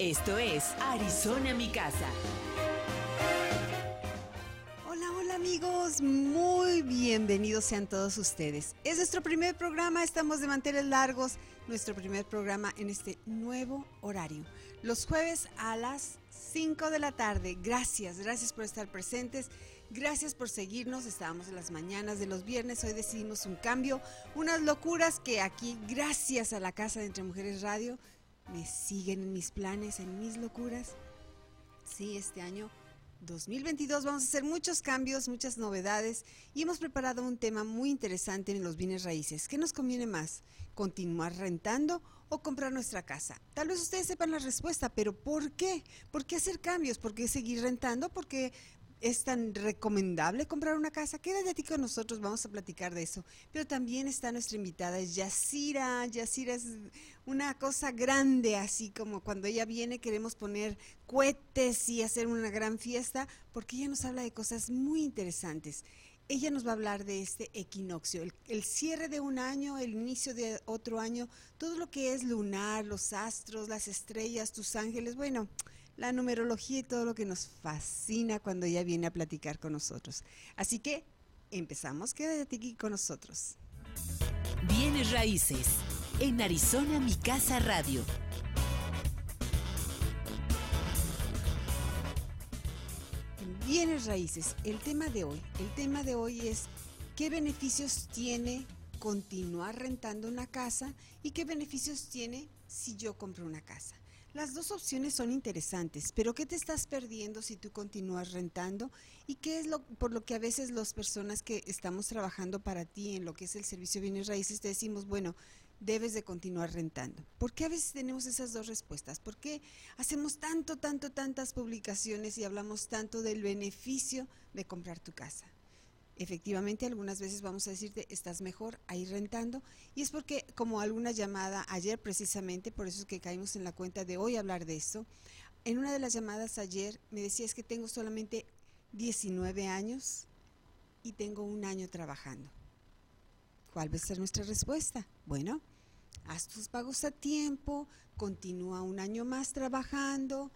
Esto es Arizona Mi Casa. Hola, hola amigos, muy bienvenidos sean todos ustedes. Es nuestro primer programa, estamos de manteles largos, nuestro primer programa en este nuevo horario. Los jueves a las 5 de la tarde. Gracias, gracias por estar presentes, gracias por seguirnos. Estábamos en las mañanas de los viernes, hoy decidimos un cambio, unas locuras que aquí, gracias a la Casa de Entre Mujeres Radio, me siguen en mis planes, en mis locuras. Sí, este año 2022 vamos a hacer muchos cambios, muchas novedades y hemos preparado un tema muy interesante en los bienes raíces. ¿Qué nos conviene más? ¿Continuar rentando o comprar nuestra casa? Tal vez ustedes sepan la respuesta, pero ¿por qué? ¿Por qué hacer cambios? ¿Por qué seguir rentando? Porque es tan recomendable comprar una casa. Quédate aquí con nosotros, vamos a platicar de eso. Pero también está nuestra invitada, es Yacira. Yacira es una cosa grande, así como cuando ella viene queremos poner cohetes y hacer una gran fiesta, porque ella nos habla de cosas muy interesantes. Ella nos va a hablar de este equinoccio, el, el, cierre de un año, el inicio de otro año, todo lo que es lunar, los astros, las estrellas, tus ángeles. Bueno, la numerología y todo lo que nos fascina cuando ella viene a platicar con nosotros. Así que empezamos, quédate aquí con nosotros. Bienes raíces en Arizona Mi Casa Radio. Bienes raíces, el tema de hoy, el tema de hoy es qué beneficios tiene continuar rentando una casa y qué beneficios tiene si yo compro una casa. Las dos opciones son interesantes, pero ¿qué te estás perdiendo si tú continúas rentando? ¿Y qué es lo por lo que a veces las personas que estamos trabajando para ti en lo que es el servicio de bienes raíces te decimos, bueno, debes de continuar rentando? ¿Por qué a veces tenemos esas dos respuestas? ¿Por qué hacemos tanto, tanto, tantas publicaciones y hablamos tanto del beneficio de comprar tu casa? efectivamente algunas veces vamos a decirte estás mejor ahí rentando y es porque como alguna llamada ayer precisamente, por eso es que caímos en la cuenta de hoy hablar de eso, en una de las llamadas ayer me decía es que tengo solamente 19 años y tengo un año trabajando. ¿Cuál va a ser nuestra respuesta? Bueno, haz tus pagos a tiempo, continúa un año más trabajando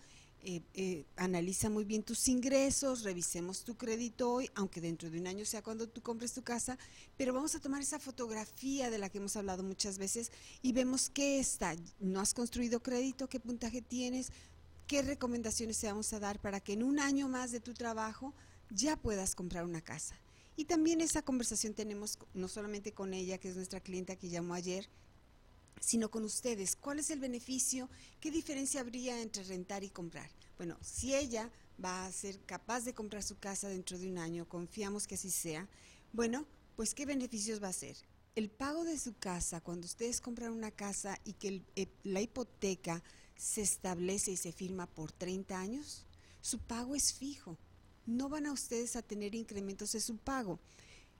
eh, eh, analiza muy bien tus ingresos, revisemos tu crédito hoy, aunque dentro de un año sea cuando tú compres tu casa, pero vamos a tomar esa fotografía de la que hemos hablado muchas veces y vemos qué está, no has construido crédito, qué puntaje tienes, qué recomendaciones te vamos a dar para que en un año más de tu trabajo ya puedas comprar una casa. Y también esa conversación tenemos no solamente con ella, que es nuestra clienta que llamó ayer, sino con ustedes. ¿Cuál es el beneficio? ¿Qué diferencia habría entre rentar y comprar? Bueno, si ella va a ser capaz de comprar su casa dentro de un año, confiamos que así sea, bueno, pues ¿qué beneficios va a ser? El pago de su casa, cuando ustedes compran una casa y que eh, la hipoteca se establece y se firma por 30 años, su pago es fijo. No van a ustedes a tener incrementos de su pago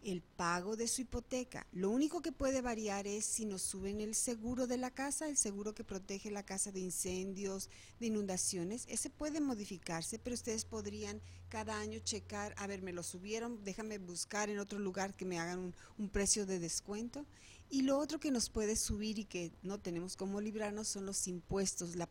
el pago de su hipoteca. Lo único que puede variar es si nos suben el seguro de la casa, el seguro que protege la casa de incendios, de inundaciones. Ese puede modificarse, pero ustedes podrían cada año checar, a ver, me lo subieron, déjame buscar en otro lugar que me hagan un, precio de descuento. Y lo otro que nos puede subir y que no tenemos cómo librarnos son los impuestos, la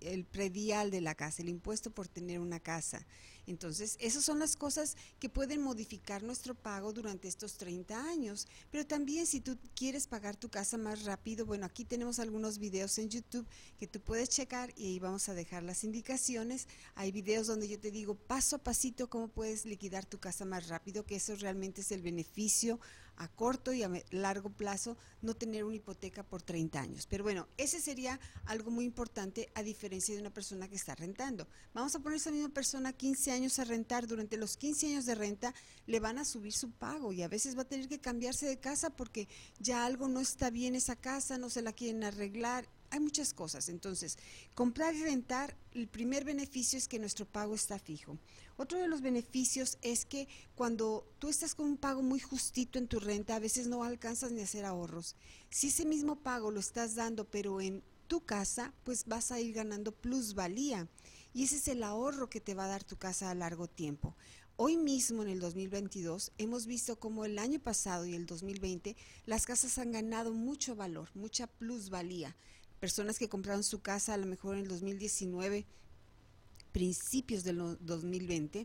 el predial de la casa, el impuesto por tener una casa. Entonces, esas son las cosas que pueden modificar nuestro pago durante estos 30 años. Pero también si tú quieres pagar tu casa más rápido, bueno, aquí tenemos algunos videos en YouTube que tú puedes checar y ahí vamos a dejar las indicaciones. Hay videos donde yo te digo paso a pasito cómo puedes liquidar tu casa más rápido, que eso realmente es el beneficio a corto y a largo plazo, no tener una hipoteca por 30 años. Pero bueno, ese sería algo muy importante a diferencia de una persona que está rentando. Vamos a poner a esa misma persona 15 años a rentar, durante los 15 años de renta le van a subir su pago y a veces va a tener que cambiarse de casa porque ya algo no está bien esa casa, no se la quieren arreglar hay muchas cosas. Entonces, comprar y rentar, el primer beneficio es que nuestro pago está fijo. Otro de los beneficios es que cuando tú estás con un pago muy justito en tu renta, a veces no alcanzas ni a hacer ahorros. Si ese mismo pago lo estás dando, pero en tu casa, pues vas a ir ganando plusvalía. Y ese es el ahorro que te va a dar tu casa a largo tiempo. Hoy mismo, en el 2022, hemos visto como el año pasado y el 2020, las casas han ganado mucho valor, mucha plusvalía. Personas que compraron su casa a lo mejor en el 2019, principios del 2020,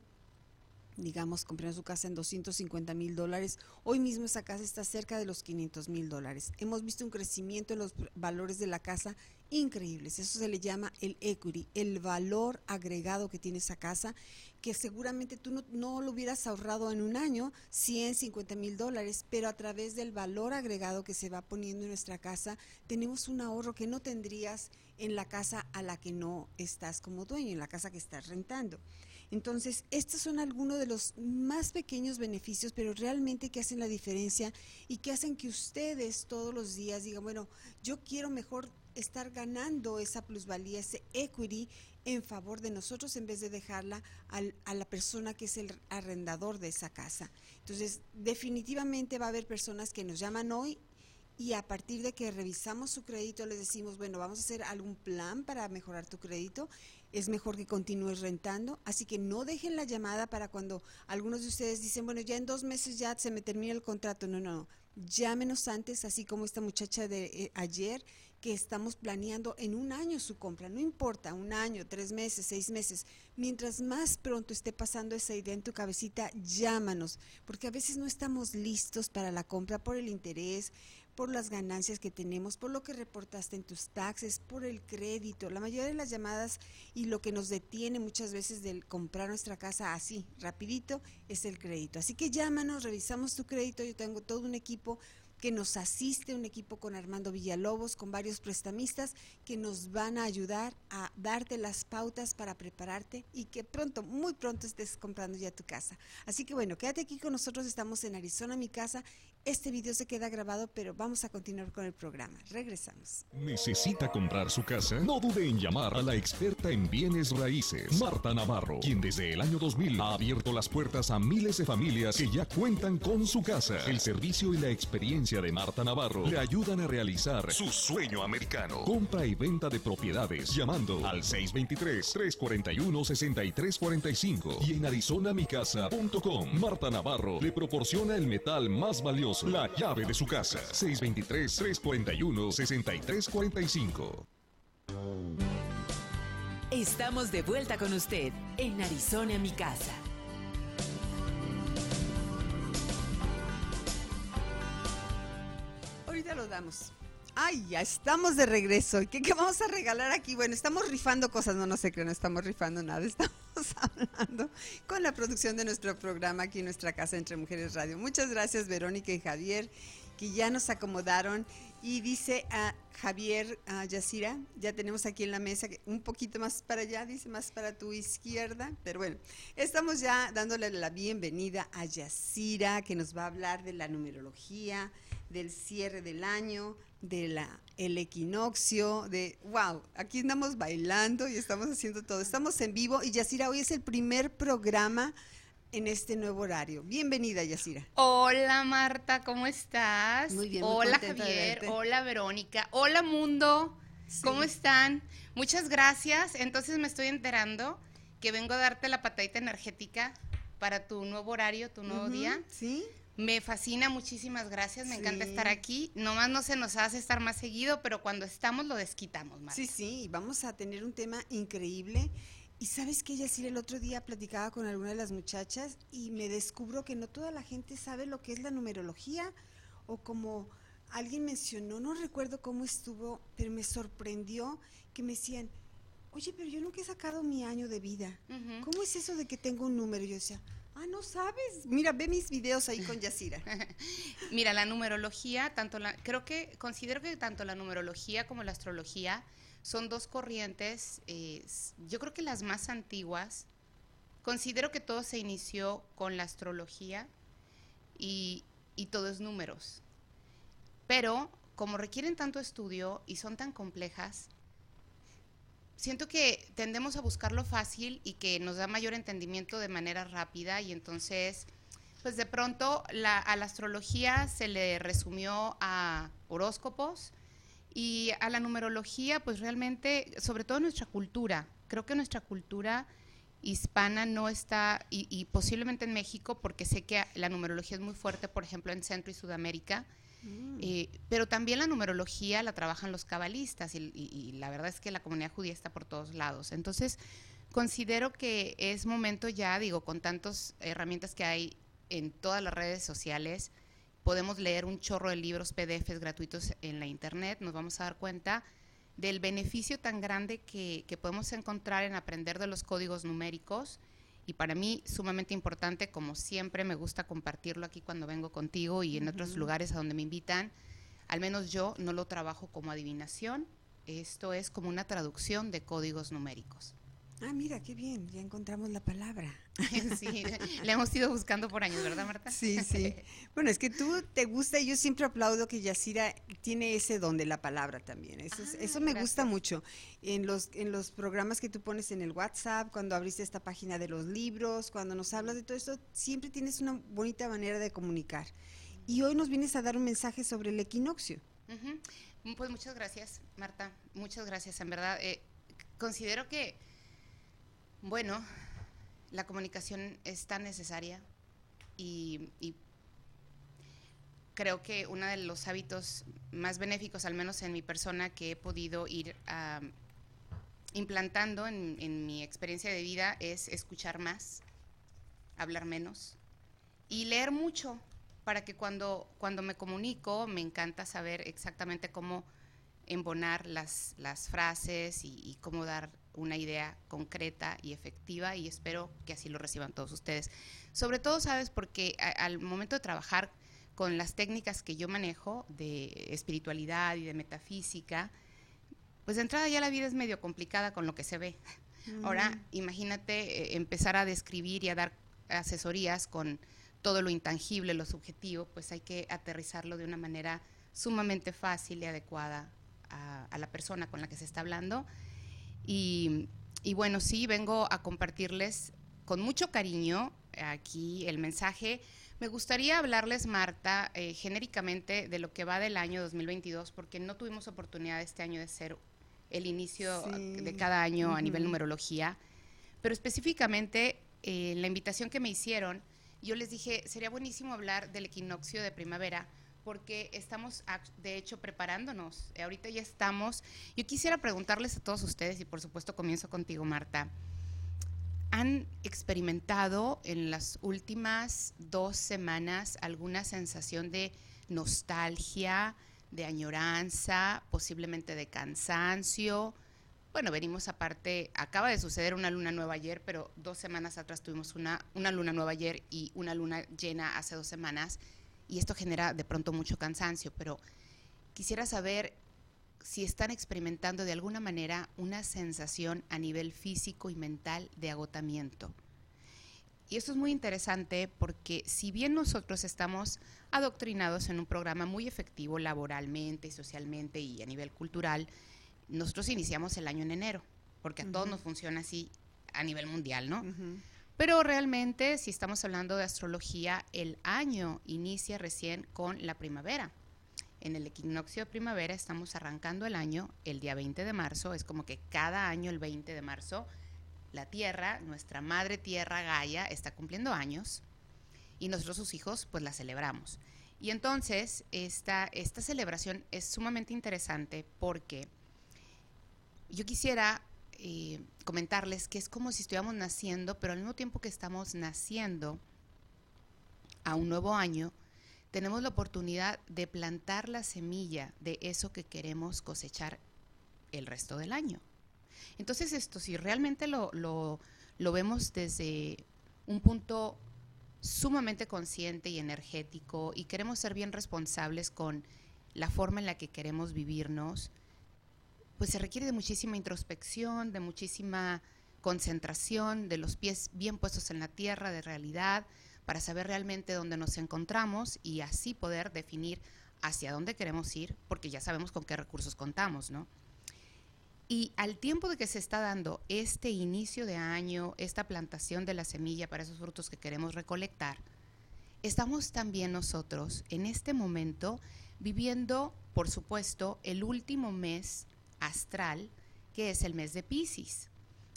digamos, compraron su casa en 250 mil dólares, hoy mismo esa casa está cerca de los 500 mil dólares. Hemos visto un crecimiento en los valores de la casa increíbles. Eso se le llama el equity, el valor agregado que tiene esa casa, que seguramente tú no, no lo hubieras ahorrado en un año, 100, 50 mil dólares, pero a través del valor agregado que se va poniendo en nuestra casa, tenemos un ahorro que no tendrías en la casa a la que no estás como dueño, en la casa que estás rentando. Entonces, estos son algunos de los más pequeños beneficios, pero realmente que hacen la diferencia y que hacen que ustedes todos los días digan, bueno, yo quiero mejor estar ganando esa plusvalía, ese equity en favor de nosotros en vez de dejarla a la persona que es el arrendador de esa casa. Entonces, definitivamente va a haber personas que nos llaman hoy y a partir de que revisamos su crédito les decimos, bueno, vamos a hacer algún plan para mejorar tu crédito es mejor que continúes rentando. Así que no dejen la llamada para cuando algunos de ustedes dicen, bueno, ya en dos meses ya se me termina el contrato. No, no, llámenos antes, así como esta muchacha de eh, ayer, que estamos planeando en un año su compra. No importa, un año, tres meses, seis meses. Mientras más pronto esté pasando esa idea en tu cabecita, llámanos, porque a veces no estamos listos para la compra por el interés, por las ganancias que tenemos, por lo que reportaste en tus taxes, por el crédito. La mayoría de las llamadas y lo que nos detiene muchas veces del comprar nuestra casa así, rapidito, es el crédito. Así que llámanos, revisamos tu crédito. Yo tengo todo un equipo que nos asiste, un equipo con Armando Villalobos, con varios prestamistas que nos van a ayudar a darte las pautas para prepararte y que pronto, muy pronto estés comprando ya tu casa. Así que bueno, quédate aquí con nosotros, estamos en Arizona, mi casa, este video se queda grabado, pero vamos a continuar con el programa. Regresamos. ¿Necesita comprar su casa? No dude en llamar a la experta en bienes raíces, Marta Navarro, quien desde el año 2000 ha abierto las puertas a miles de familias que ya cuentan con su casa. El servicio y la experiencia de Marta Navarro le ayudan a realizar su sueño americano. Compra y venta de propiedades llamando al 623-341-6345 y en arizonamicasa.com. Marta Navarro le proporciona el metal más valioso la llave de su casa. 623-341-6345. Estamos de vuelta con usted en Arizona, mi casa. Ahorita lo damos. Ay, ya estamos de regreso. ¿Y qué, vamos a regalar aquí? Bueno, estamos rifando cosas, no, no sé qué, no estamos rifando nada. Estamos hablando con la producción de nuestro programa aquí en nuestra casa Entre Mujeres Radio. Muchas gracias, Verónica y Javier, que ya nos acomodaron. Y dice a Javier a Yacira, ya tenemos aquí en la mesa, un poquito más para allá, dice más para tu izquierda. Pero bueno, estamos ya dándole la bienvenida a Yacira, que nos va a hablar de la numerología, del cierre del año, de la el equinoccio, de wow, aquí andamos bailando y estamos haciendo todo. Estamos en vivo y Yacira, hoy es el primer programa en este nuevo horario. Bienvenida, Yacira. Hola, Marta, ¿cómo estás? Muy bien. Hola, Javier. Hola, Verónica. Hola, mundo. ¿Cómo están? Muchas gracias. Entonces me estoy enterando que vengo a darte la patadita energética para tu nuevo horario, tu nuevo día. Sí. Me fascina, muchísimas gracias, me encanta estar aquí. Nomás no se nos hace estar más seguido, pero cuando estamos lo desquitamos, más. Sí, sí, vamos a tener un tema increíble. Y sabes que, Yacir, el otro día platicaba con alguna de las muchachas y me descubro que no toda la gente sabe lo que es la numerología o como alguien mencionó, no recuerdo cómo estuvo, pero me sorprendió que me decían, oye, pero yo nunca he sacado mi año de vida. ¿Cómo es eso de que tengo un número? Y yo decía, Ah, no sabes. Mira, ve mis videos ahí con Yacira. Mira, la numerología, tanto la, creo que considero que tanto la numerología como la astrología son dos corrientes, eh, yo creo que las más antiguas. Considero que todo se inició con la astrología y, y todo es números. Pero como requieren tanto estudio y son tan complejas, siento que tendemos a buscar lo fácil y que nos da mayor entendimiento de manera rápida y entonces, pues de pronto a la astrología se le resumió a horóscopos y a la numerología, pues realmente, sobre todo nuestra cultura, creo que nuestra cultura hispana no está, y, posiblemente en México, porque sé que la numerología es muy fuerte, por ejemplo, en Centro y Sudamérica, mm. eh, pero también la numerología la trabajan los cabalistas y, la verdad es que la comunidad judía está por todos lados. Entonces, considero que es momento ya, digo, con tantas herramientas que hay en todas las redes sociales, podemos leer un chorro de libros PDFs gratuitos en la internet, nos vamos a dar cuenta del beneficio tan grande que, podemos encontrar en aprender de los códigos numéricos. Y para mí sumamente importante, como siempre me gusta compartirlo aquí cuando vengo contigo y en otros lugares a donde me invitan, al menos yo no lo trabajo como adivinación, esto es como una traducción de códigos numéricos. Ah, mira, qué bien, ya encontramos la palabra. sí, la hemos ido buscando por años, ¿verdad, Marta? Sí, sí. Bueno, es que tú te gusta y yo siempre aplaudo que Yacira tiene ese don de la palabra también. Eso, ah, eso me gusta mucho. En los, en los programas que tú pones en el WhatsApp, cuando abriste esta página de los libros, cuando nos hablas de todo esto, siempre tienes una bonita manera de comunicar. Y hoy nos vienes a dar un mensaje sobre el equinoccio. Pues muchas gracias, Marta. Muchas gracias. En verdad, eh, considero que bueno, la comunicación es tan necesaria y, creo que uno de los hábitos más benéficos, al menos en mi persona, que he podido ir implantando en, mi experiencia de vida es escuchar más, hablar menos y leer mucho para que cuando, cuando me comunico me encanta saber exactamente cómo embonar las, las frases y cómo dar una idea concreta y efectiva y espero que así lo reciban todos ustedes. Sobre todo, ¿sabes? Porque al momento de trabajar con las técnicas que yo manejo de espiritualidad y de metafísica, pues de entrada ya la vida es medio complicada con lo que se ve. Ahora, imagínate eh, empezar a describir y a dar asesorías con todo lo intangible, lo subjetivo, pues hay que aterrizarlo de una manera sumamente fácil y adecuada a, a la persona con la que se está hablando y, bueno, sí, vengo a compartirles con mucho cariño aquí el mensaje. Me gustaría hablarles, Marta, eh, genéricamente de lo que va del año 2022, porque no tuvimos oportunidad este año de ser el inicio de cada año a nivel numerología, pero específicamente eh, la invitación que me hicieron, yo les dije, sería buenísimo hablar del equinoccio de primavera, porque estamos, de hecho, preparándonos. Eh, ahorita ya estamos. Yo quisiera preguntarles a todos ustedes, y por supuesto comienzo contigo, Marta. ¿Han experimentado en las últimas dos semanas alguna sensación de nostalgia, de añoranza, posiblemente de cansancio? Bueno, venimos aparte, acaba de suceder una luna nueva ayer, pero dos semanas atrás tuvimos una, una luna nueva ayer y una luna llena hace dos semanas y esto genera de pronto mucho cansancio, pero quisiera saber si están experimentando de alguna manera una sensación a nivel físico y mental de agotamiento. Y esto es muy interesante porque si bien nosotros estamos adoctrinados en un programa muy efectivo laboralmente, socialmente y a nivel cultural, nosotros iniciamos el año en enero, porque a todos nos funciona así a nivel mundial, ¿no? Pero realmente, si estamos hablando de astrología, el año inicia recién con la primavera. En el equinoccio de primavera estamos arrancando el año el día 20 de marzo. Es como que cada año, el 20 de marzo, la Tierra, nuestra madre Tierra Gaia, está cumpliendo años y nosotros sus hijos pues la celebramos. Y entonces esta, esta celebración es sumamente interesante porque yo quisiera eh, comentarles que es como si estuviéramos naciendo, pero al mismo tiempo que estamos naciendo a un nuevo año, tenemos la oportunidad de plantar la semilla de eso que queremos cosechar el resto del año. Entonces esto, si realmente lo, lo, lo vemos desde un punto sumamente consciente y energético y queremos ser bien responsables con la forma en la que queremos vivirnos, pues se requiere de muchísima introspección, de muchísima concentración, de los pies bien puestos en la tierra, de realidad, para saber realmente dónde nos encontramos y así poder definir hacia dónde queremos ir, porque ya sabemos con qué recursos contamos, ¿no? Y al tiempo de que se está dando este inicio de año, esta plantación de la semilla para esos frutos que queremos recolectar, estamos también nosotros en este momento viviendo, por supuesto, el último mes astral, que es el mes de Pisces.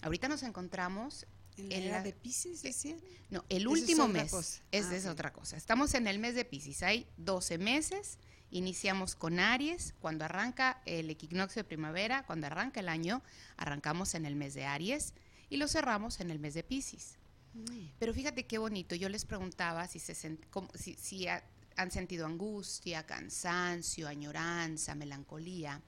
Ahorita nos encontramos ¿En la de Pisces, decían? No, el último mes. Esa es ah, otra cosa. Estamos en el mes de Pisces. Hay 12 meses. Iniciamos con Aries. Cuando arranca el equinoccio de primavera, cuando arranca el año, arrancamos en el mes de Aries y lo cerramos en el mes de Pisces. Mm. Pero fíjate qué bonito. Yo les preguntaba si, se si, si han sentido angustia, cansancio, añoranza, melancolía,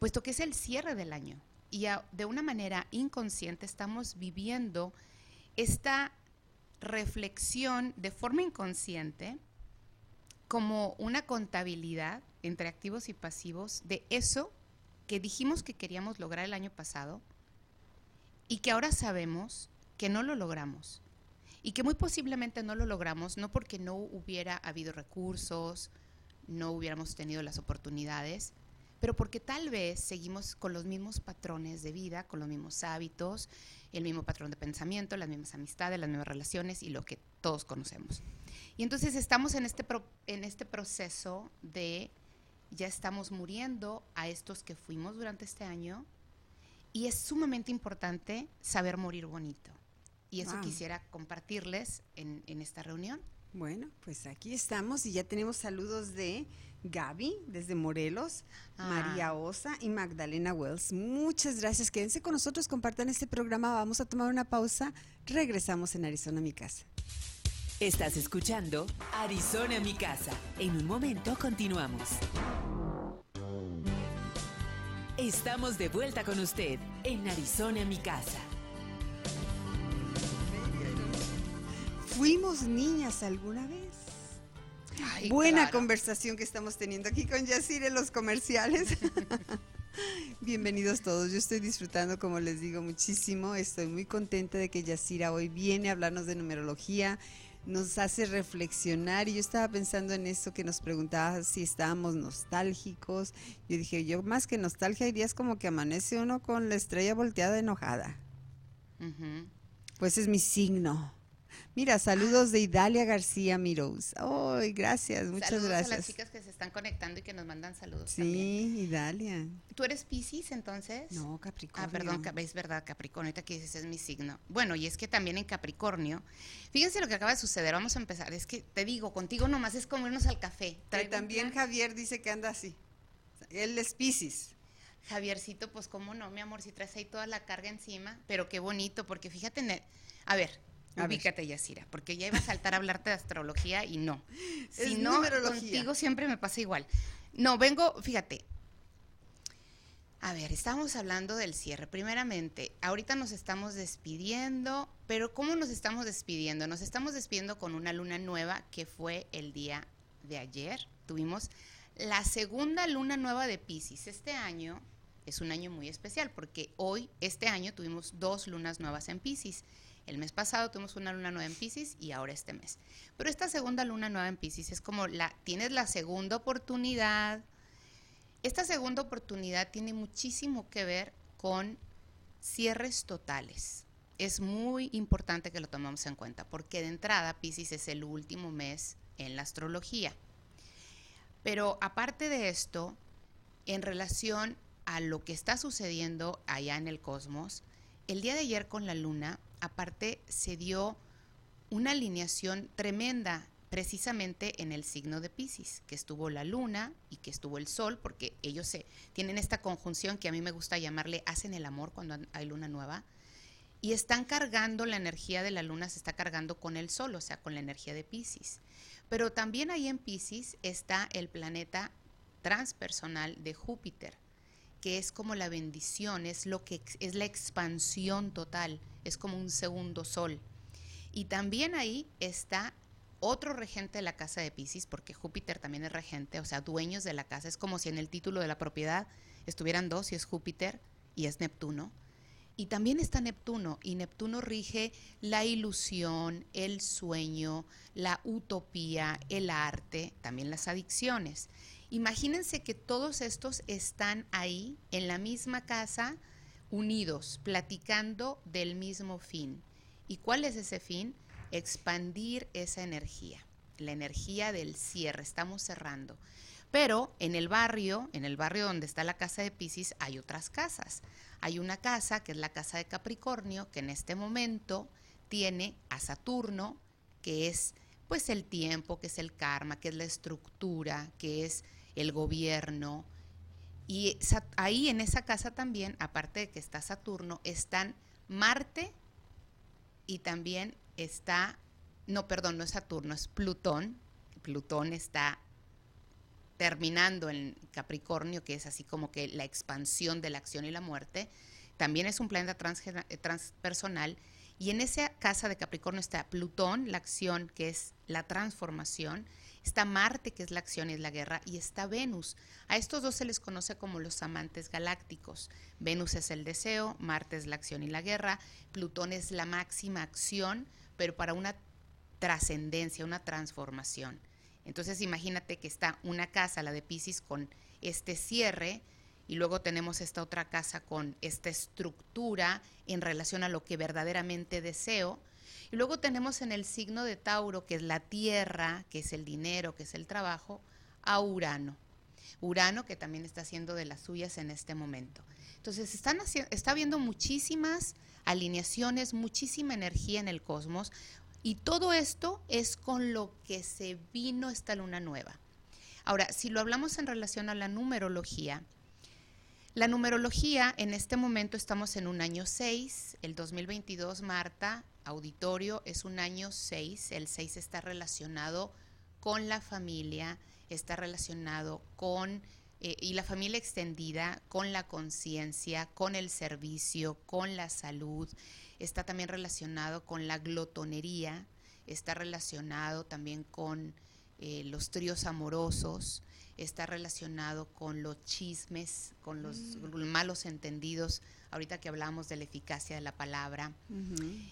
puesto que es el cierre del año. Y de una manera inconsciente estamos viviendo esta reflexión de forma inconsciente como una contabilidad entre activos y pasivos de eso que dijimos que queríamos lograr el año pasado y que ahora sabemos que no lo logramos. Y que muy posiblemente no lo logramos no porque no hubiera habido recursos, no hubiéramos tenido las oportunidades, pero porque tal vez seguimos con los mismos patrones de vida, con los mismos hábitos, el mismo patrón de pensamiento, las mismas amistades, las mismas relaciones y lo que todos conocemos. Y entonces estamos en este, en este proceso de ya estamos muriendo a estos que fuimos durante este año y es sumamente importante saber morir bonito. Y eso quisiera compartirles en, en esta reunión. Bueno, pues aquí estamos y ya tenemos saludos de Gaby desde Morelos, ah. María Osa y Magdalena Wells. Muchas gracias. Quédense con nosotros, compartan este programa. Vamos a tomar una pausa. Regresamos en Arizona, mi casa. Estás escuchando Arizona, mi casa. En un momento continuamos. Estamos de vuelta con usted en Arizona, mi casa. ¿Fuimos niñas alguna vez? Buena conversación que estamos teniendo aquí con Yacir en los comerciales. Bienvenidos todos, yo estoy disfrutando, como les digo, muchísimo. Estoy muy contenta de que Yacira hoy viene a hablarnos de numerología, nos hace reflexionar y yo estaba pensando en eso que nos preguntaba si estábamos nostálgicos. Yo dije, yo más que nostalgia hay días como que amanece uno con la estrella volteada enojada. Pues es mi signo. Mira, saludos de Idalia García Mirós. Ay, gracias, muchas saludos gracias. a las chicas que se están conectando y que nos mandan saludos. Sí, Idalia. ¿Tú eres Pisces entonces? No, Capricornio. Ah, perdón, es verdad, Capricornio, ahorita que dices es mi signo. Bueno, y es que también en Capricornio, fíjense lo que acaba de suceder, vamos a empezar. Es que te digo, contigo nomás es como irnos al café. también Javier dice que anda así. Él es Pisces. Javiercito, pues cómo no, mi amor, si traes ahí toda la carga encima, pero qué bonito, porque fíjate, a ver, Ubícate, Yacira, porque ya iba a saltar a hablarte de astrología y no. Si no, contigo siempre me pasa igual. No, vengo, fíjate. A ver, estamos hablando del cierre. Primeramente, ahorita nos estamos despidiendo, pero ¿cómo nos estamos despidiendo? Nos estamos despidiendo con una luna nueva que fue el día de ayer. Tuvimos la segunda luna nueva de Pisces. Este año es un año muy especial porque hoy, este año, tuvimos dos lunas nuevas en Pisces. El mes pasado tuvimos una luna nueva en Pisces y ahora este mes. Pero esta segunda luna nueva en Pisces es como la tienes la segunda oportunidad. Esta segunda oportunidad tiene muchísimo que ver con cierres totales. Es muy importante que lo tomemos en cuenta porque de entrada Pisces es el último mes en la astrología. Pero aparte de esto, en relación a lo que está sucediendo allá en el cosmos, el día de ayer con la luna aparte se dio una alineación tremenda precisamente en el signo de Pisces, que estuvo la luna y que estuvo el sol, porque ellos se tienen esta conjunción que a mí me gusta llamarle hacen el amor cuando hay luna nueva y están cargando la energía de la luna se está cargando con el sol, o sea, con la energía de Pisces. Pero también ahí en Pisces está el planeta transpersonal de Júpiter, que es como la bendición, es lo que es la expansión total, es como un segundo sol. Y también ahí está otro regente de la casa de Pisces, porque Júpiter también es regente, o sea, dueños de la casa, es como si en el título de la propiedad estuvieran dos y es Júpiter y es Neptuno. Y también está Neptuno, y Neptuno rige la ilusión, el sueño, la utopía, el arte, también las adicciones. Imagínense que todos estos están ahí, en la misma casa, unidos, platicando del mismo fin. ¿Y cuál es ese fin? Expandir esa energía, la energía del cierre, estamos cerrando. Pero en el barrio, en el barrio donde está la casa de Pisces, hay otras casas. Hay una casa que es la casa de Capricornio, que en este momento tiene a Saturno, que es pues el tiempo, que es el karma, que es la estructura, que es el gobierno. Y ahí en esa casa también, aparte de que está Saturno, están Marte y también está, no, perdón, no es Saturno, es Plutón. Plutón está terminando en Capricornio, que es así como que la expansión de la acción y la muerte. También es un planeta transpersonal. Y en esa casa de Capricornio está Plutón, la acción, que es la transformación, Está Marte, que es la acción y es la guerra, y está Venus. A estos dos se les conoce como los amantes galácticos. Venus es el deseo, Marte es la acción y la guerra, Plutón es la máxima acción, pero para una trascendencia, una transformación. Entonces imagínate que está una casa, la de Pisces, con este cierre, y luego tenemos esta otra casa con esta estructura en relación a lo que verdaderamente deseo, y luego tenemos en el signo de Tauro, que es la tierra, que es el dinero, que es el trabajo, a Urano. Urano que también está haciendo de las suyas en este momento. Entonces está habiendo muchísimas alineaciones, muchísima energía en el cosmos y todo esto es con lo que se vino esta luna nueva. Ahora, si lo hablamos en relación a la numerología, la numerología en este momento estamos en un año 6, el 2022, Marta, auditorio es un año 6, el 6 está relacionado con la familia, está relacionado con, eh, y la familia extendida, con la conciencia, con el servicio, con la salud, está también relacionado con la glotonería, está relacionado también con eh, los tríos amorosos, está relacionado con los chismes, con los mm. malos entendidos, ahorita que hablamos de la eficacia de la palabra.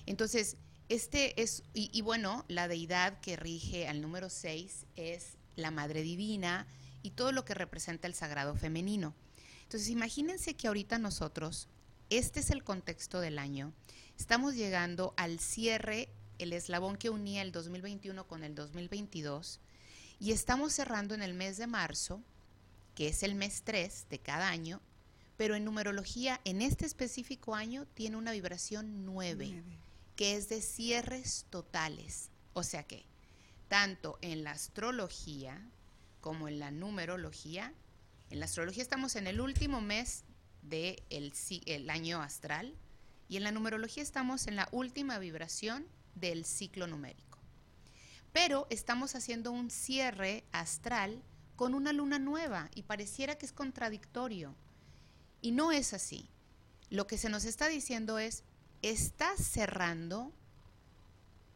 Entonces, este es, y, bueno, la deidad que rige al número 6 es la Madre Divina y todo lo que representa el sagrado femenino. Entonces, imagínense que ahorita nosotros, este es el contexto del año, estamos llegando al cierre, el eslabón que unía el 2021 con el 2022, y estamos cerrando en el mes de marzo, que es el mes 3 de cada año, pero en numerología, en este específico año, tiene una vibración 9, que es de cierres totales. O sea que, tanto en la astrología como en la numerología, en la astrología estamos en el último mes del de el año astral y en la numerología estamos en la última vibración del ciclo numérico. Pero estamos haciendo un cierre astral con una luna nueva y pareciera que es contradictorio y no es así. Lo que se nos está diciendo es, estás cerrando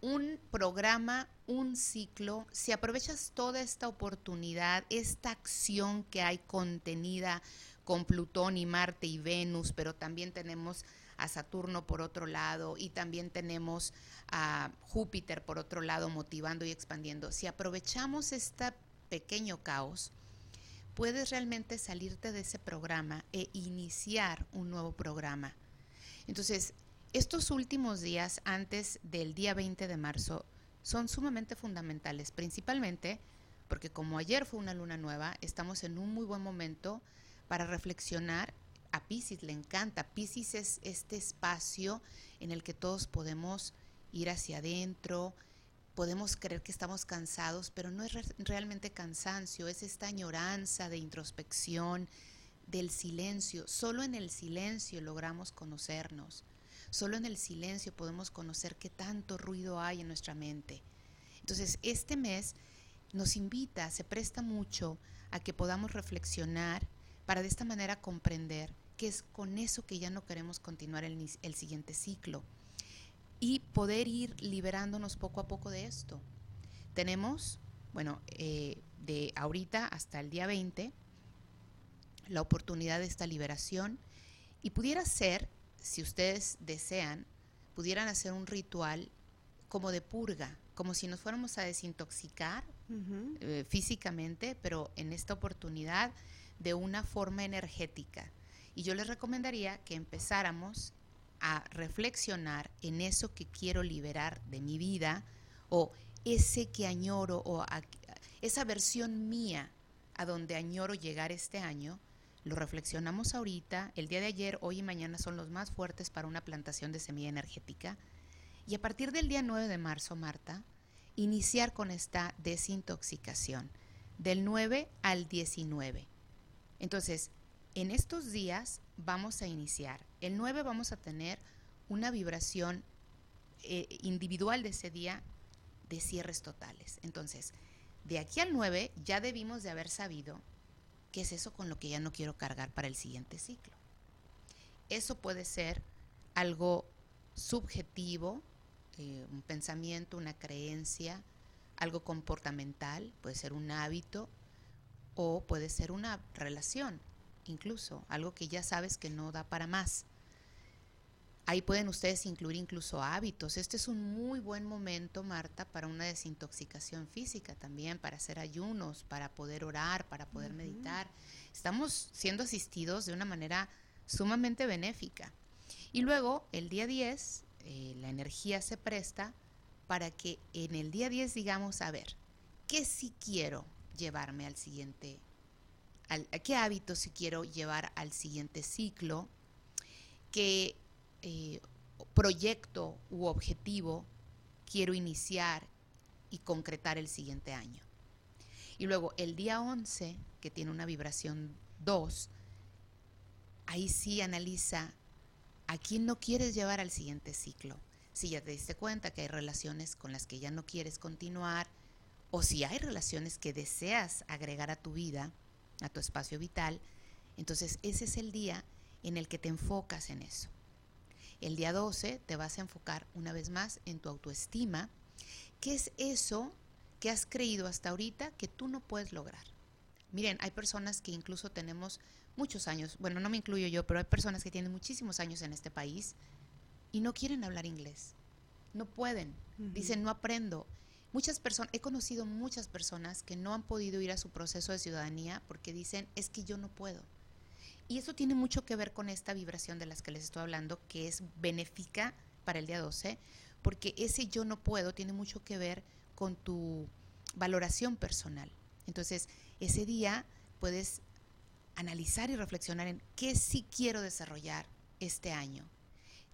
un programa, un ciclo, si aprovechas toda esta oportunidad, esta acción que hay contenida con Plutón y Marte y Venus, pero también tenemos a Saturno por otro lado y también tenemos a Júpiter por otro lado motivando y expandiendo. Si aprovechamos este pequeño caos, puedes realmente salirte de ese programa e iniciar un nuevo programa. Entonces, estos últimos días antes del día 20 de marzo son sumamente fundamentales, principalmente porque como ayer fue una luna nueva, estamos en un muy buen momento para reflexionar. A Pisces le encanta. Pisces es este espacio en el que todos podemos ir hacia adentro, podemos creer que estamos cansados, pero no es realmente cansancio, es esta añoranza de introspección, del silencio. Solo en el silencio logramos conocernos. Solo en el silencio podemos conocer qué tanto ruido hay en nuestra mente. Entonces, este mes nos invita, se presta mucho a que podamos reflexionar para de esta manera comprender que es con eso que ya no queremos continuar el, el siguiente ciclo y poder ir liberándonos poco a poco de esto. Tenemos, bueno, eh, de ahorita hasta el día 20, la oportunidad de esta liberación y pudiera ser, si ustedes desean, pudieran hacer un ritual como de purga, como si nos fuéramos a desintoxicar eh, físicamente, pero en esta oportunidad de una forma energética. Y yo les recomendaría que empezáramos a reflexionar en eso que quiero liberar de mi vida o ese que añoro o esa versión mía a donde añoro llegar este año, lo reflexionamos ahorita, el día de ayer, hoy y mañana son los más fuertes para una plantación de semilla energética. Y a partir del día 9 de marzo, Marta, iniciar con esta desintoxicación, del 9 al 19. Entonces, en estos días vamos a iniciar. El 9 vamos a tener una vibración eh, individual de ese día de cierres totales. Entonces, de aquí al 9 ya debimos de haber sabido qué es eso con lo que ya no quiero cargar para el siguiente ciclo. Eso puede ser algo subjetivo, eh, un pensamiento, una creencia, algo comportamental, puede ser un hábito o puede ser una relación, incluso algo que ya sabes que no da para más. Ahí pueden ustedes incluir incluso hábitos. Este es un muy buen momento, Marta, para una desintoxicación física también, para hacer ayunos, para poder orar, para poder meditar. Estamos siendo asistidos de una manera sumamente benéfica. Y luego, el día 10, eh, la energía se presta para que en el día 10 digamos, a ver, ¿qué si quiero llevarme al siguiente, al, qué hábitos si quiero llevar al siguiente ciclo? que eh, proyecto u objetivo quiero iniciar y concretar el siguiente año. Y luego el día 11, que tiene una vibración 2, ahí sí analiza a quién no quieres llevar al siguiente ciclo. Si ya te diste cuenta que hay relaciones con las que ya no quieres continuar, o si hay relaciones que deseas agregar a tu vida, a tu espacio vital, entonces ese es el día en el que te enfocas en eso. El día 12 te vas a enfocar una vez más en tu autoestima. ¿Qué es eso que has creído hasta ahorita que tú no puedes lograr? Miren, hay personas que incluso tenemos muchos años, bueno, no me incluyo yo, pero hay personas que tienen muchísimos años en este país y no quieren hablar inglés. No pueden. Dicen, no aprendo. Muchas personas, he conocido muchas personas que no han podido ir a su proceso de ciudadanía porque dicen, es que yo no puedo. Y eso tiene mucho que ver con esta vibración de las que les estoy hablando, que es benéfica para el día 12, porque ese yo no puedo tiene mucho que ver con tu valoración personal. Entonces, ese día puedes analizar y reflexionar en qué sí quiero desarrollar este año,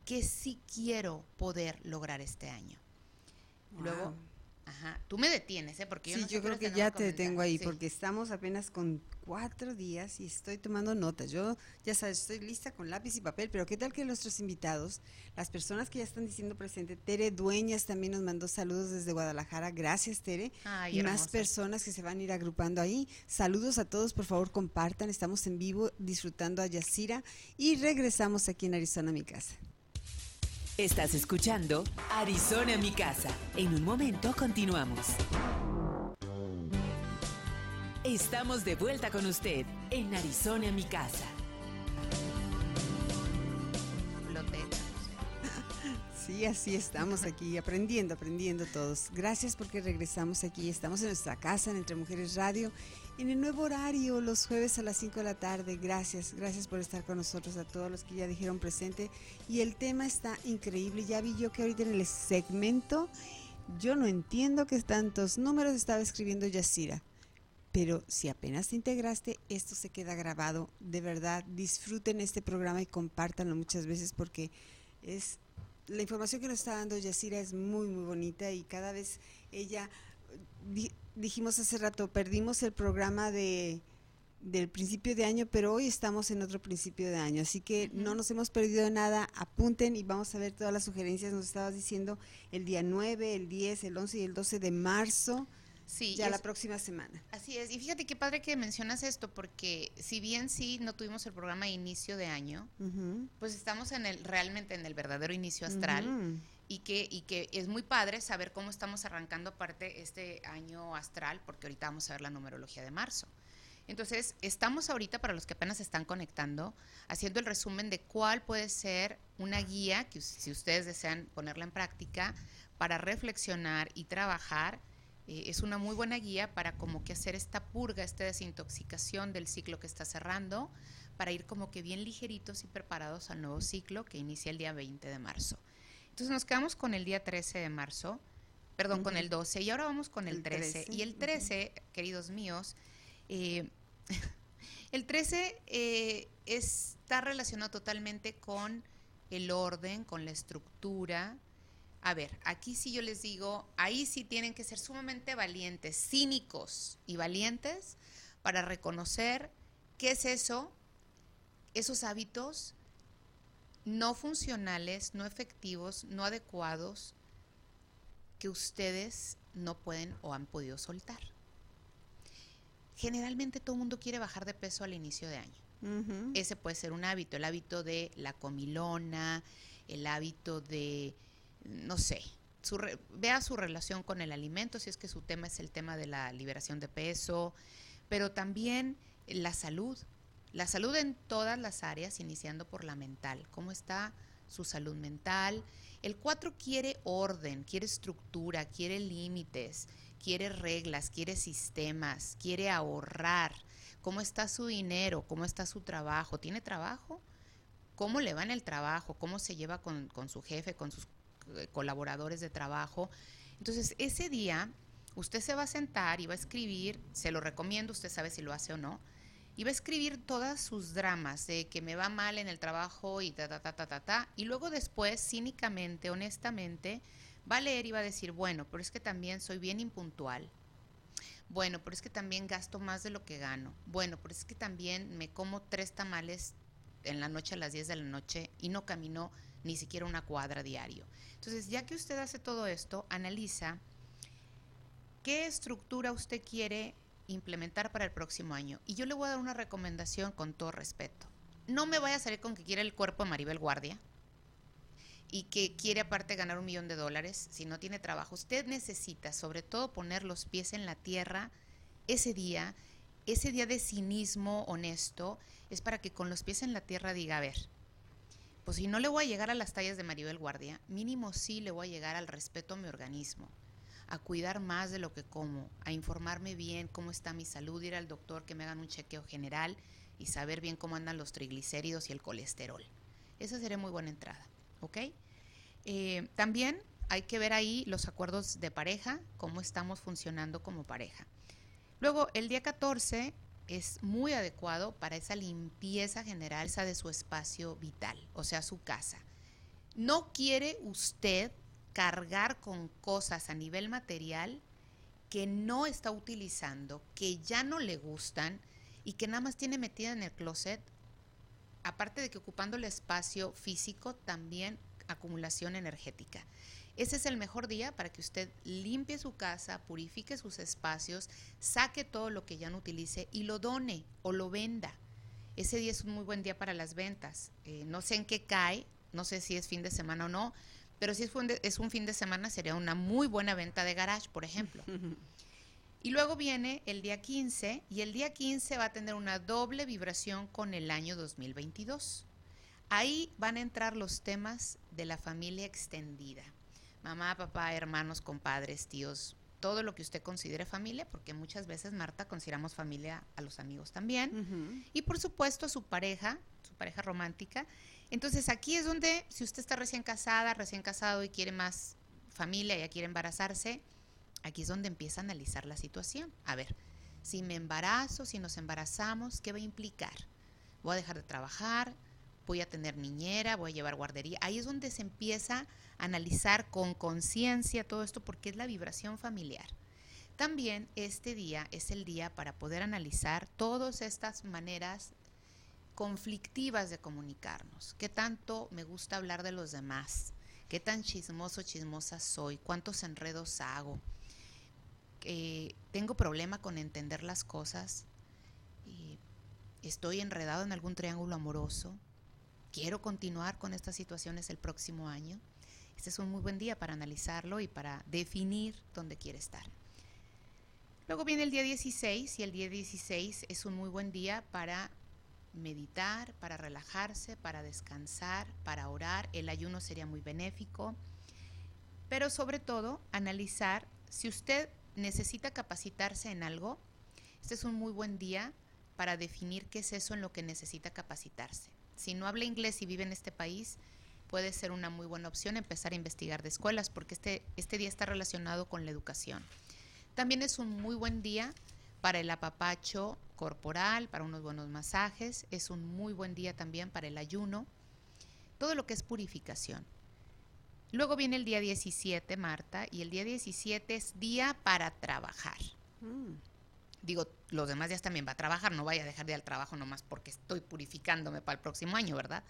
qué sí quiero poder lograr este año. Luego, Ajá. Tú me detienes, ¿eh? Porque yo sí, yo creo que ya te detengo ahí, porque estamos apenas con cuatro días y estoy tomando notas. Yo, ya sabes, estoy lista con lápiz y papel, pero ¿qué tal que nuestros invitados, las personas que ya están diciendo presente, Tere Dueñas también nos mandó saludos desde Guadalajara. Gracias, Tere. y más personas que se van a ir agrupando ahí. Saludos a todos, por favor, compartan. Estamos en vivo disfrutando a Yacira y regresamos aquí en Arizona, mi casa. Estás escuchando Arizona mi casa. En un momento continuamos. Estamos de vuelta con usted en Arizona mi casa. Sí, así estamos aquí, aprendiendo, aprendiendo todos. Gracias porque regresamos aquí. Estamos en nuestra casa, en Entre Mujeres Radio, en el nuevo horario, los jueves a las 5 de la tarde. Gracias, gracias por estar con nosotros, a todos los que ya dijeron presente. Y el tema está increíble. Ya vi yo que ahorita en el segmento, yo no entiendo que tantos números estaba escribiendo Yacira. Pero si apenas te integraste, esto se queda grabado. De verdad, disfruten este programa y compártanlo muchas veces porque es la información que nos está dando Yacira es muy, muy bonita y cada vez ella, dijimos hace rato, perdimos el programa de del principio de año, pero hoy estamos en otro principio de año, así que no nos hemos perdido nada, apunten y vamos a ver todas las sugerencias, nos estabas diciendo el día 9, el 10, el 11 y el 12 de marzo. Sí, ya la próxima semana. Así es. Y fíjate qué padre que mencionas esto, porque si bien sí no tuvimos el programa de inicio de año, pues estamos en el realmente en el verdadero inicio astral. Y que, y que es muy padre saber cómo estamos arrancando aparte este año astral, porque ahorita vamos a ver la numerología de marzo. Entonces, estamos ahorita, para los que apenas se están conectando, haciendo el resumen de cuál puede ser una guía que si ustedes desean ponerla en práctica para reflexionar y trabajar, eh, es una muy buena guía para como que hacer esta purga, esta desintoxicación del ciclo que está cerrando, para ir como que bien ligeritos y preparados al nuevo ciclo que inicia el día 20 de marzo. Entonces nos quedamos con el día 13 de marzo, perdón, con el 12 y ahora vamos con el, 13. Y el 13, queridos míos, eh, el 13 eh, está relacionado totalmente con el orden, con la estructura. A ver, aquí sí yo les digo, ahí sí tienen que ser sumamente valientes, cínicos y valientes para reconocer qué es eso, esos hábitos no funcionales, no efectivos, no adecuados que ustedes no pueden o han podido soltar. Generalmente todo el mundo quiere bajar de peso al inicio de año. Ese puede ser un hábito, el hábito de la comilona, el hábito de, no sé, vea su relación con el alimento, si es que su tema es el tema de la liberación de peso, pero también la salud, la salud en todas las áreas, iniciando por la mental. ¿Cómo está su salud mental? El 4 quiere orden, quiere estructura, quiere límites, quiere reglas, quiere sistemas, quiere ahorrar. ¿Cómo está su dinero? ¿Cómo está su trabajo? ¿Tiene trabajo? ¿Cómo le va en el trabajo? ¿Cómo se lleva con, su jefe, con sus eh, colaboradores de trabajo? Entonces, ese día usted se va a sentar y va a escribir, se lo recomiendo, usted sabe si lo hace o no, y va a escribir todas sus dramas de que me va mal en el trabajo y ta, ta, ta, ta, ta, ta, y luego después, cínicamente, honestamente, va a leer y va a decir, bueno, pero es que también soy bien impuntual. Bueno, pero es que también gasto más de lo que gano. Bueno, pero es que también me como tres tamales en la noche a las 10 de la noche y no camino ni siquiera una cuadra diario. Entonces, ya que usted hace todo esto, analiza qué estructura usted quiere implementar para el próximo año. Y yo le voy a dar una recomendación con todo respeto. No me vaya a salir con que quiere el cuerpo de Maribel Guardia y que quiere aparte ganar un millón de dólares, si no tiene trabajo, usted necesita sobre todo poner los pies en la tierra ese día, ese día de cinismo honesto, es para que con los pies en la tierra diga, a ver, pues si no le voy a llegar a las tallas de Maribel Guardia, mínimo sí le voy a llegar al respeto a mi organismo, a cuidar más de lo que como, a informarme bien cómo está mi salud, ir al doctor que me hagan un chequeo general y saber bien cómo andan los triglicéridos y el colesterol. Esa sería muy buena entrada. ¿ok? Eh, también hay que ver ahí los acuerdos de pareja, cómo estamos funcionando como pareja. Luego, el día 14 es muy adecuado para esa limpieza general de su espacio vital, o sea, su casa. No quiere usted cargar con cosas a nivel material que no está utilizando, que ya no le gustan y que nada más tiene metida en el closet aparte de que ocupando el espacio físico, también acumulación energética. Ese es el mejor día para que usted limpie su casa, purifique sus espacios, saque todo lo que ya no utilice y lo done o lo venda. Ese día es un muy buen día para las ventas. Eh, no sé en qué cae, no sé si es fin de semana o no, pero si es es un fin de semana sería una muy buena venta de garage, por ejemplo. Y luego viene el día 15 y el día 15 va a tener una doble vibración con el año 2022. Ahí van a entrar los temas de la familia extendida. Mamá, papá, hermanos, compadres, tíos, todo lo que usted considere familia, porque muchas veces, Marta, consideramos familia a los amigos también. Y por supuesto a su pareja, su pareja romántica. Entonces aquí es donde, si usted está recién casada, recién casado y quiere más familia, ya quiere embarazarse, Aquí es donde empieza a analizar la situación. A ver, si me embarazo, si nos embarazamos, ¿qué va a implicar? ¿Voy a dejar de trabajar? ¿Voy a tener niñera? ¿Voy a llevar guardería? Ahí es donde se empieza a analizar con conciencia todo esto porque es la vibración familiar. También este día es el día para poder analizar todas estas maneras conflictivas de comunicarnos. ¿Qué tanto me gusta hablar de los demás? ¿Qué tan chismoso, chismosa soy? ¿Cuántos enredos hago? Eh, tengo problema con entender las cosas, estoy enredado en algún triángulo amoroso, quiero continuar con estas situaciones el próximo año. Este es un muy buen día para analizarlo y para definir dónde quiere estar. Luego viene el día 16 y el día 16 es un muy buen día para meditar, para relajarse, para descansar, para orar. El ayuno sería muy benéfico. Pero sobre todo, analizar si usted necesita capacitarse en algo. Este es un muy buen día para definir qué es eso en lo que necesita capacitarse. Si no habla inglés y vive en este país, puede ser una muy buena opción empezar a investigar de escuelas, porque este, este día está relacionado con la educación. También es un muy buen día para el apapacho corporal, para unos buenos masajes, es un muy buen día también para el ayuno, todo lo que es purificación. Luego viene el día 17, Marta, y el día 17 es día para trabajar. Mm. Digo, los demás días también va a trabajar, no vaya a dejar de ir al trabajo nomás porque estoy purificándome para el próximo año, ¿verdad?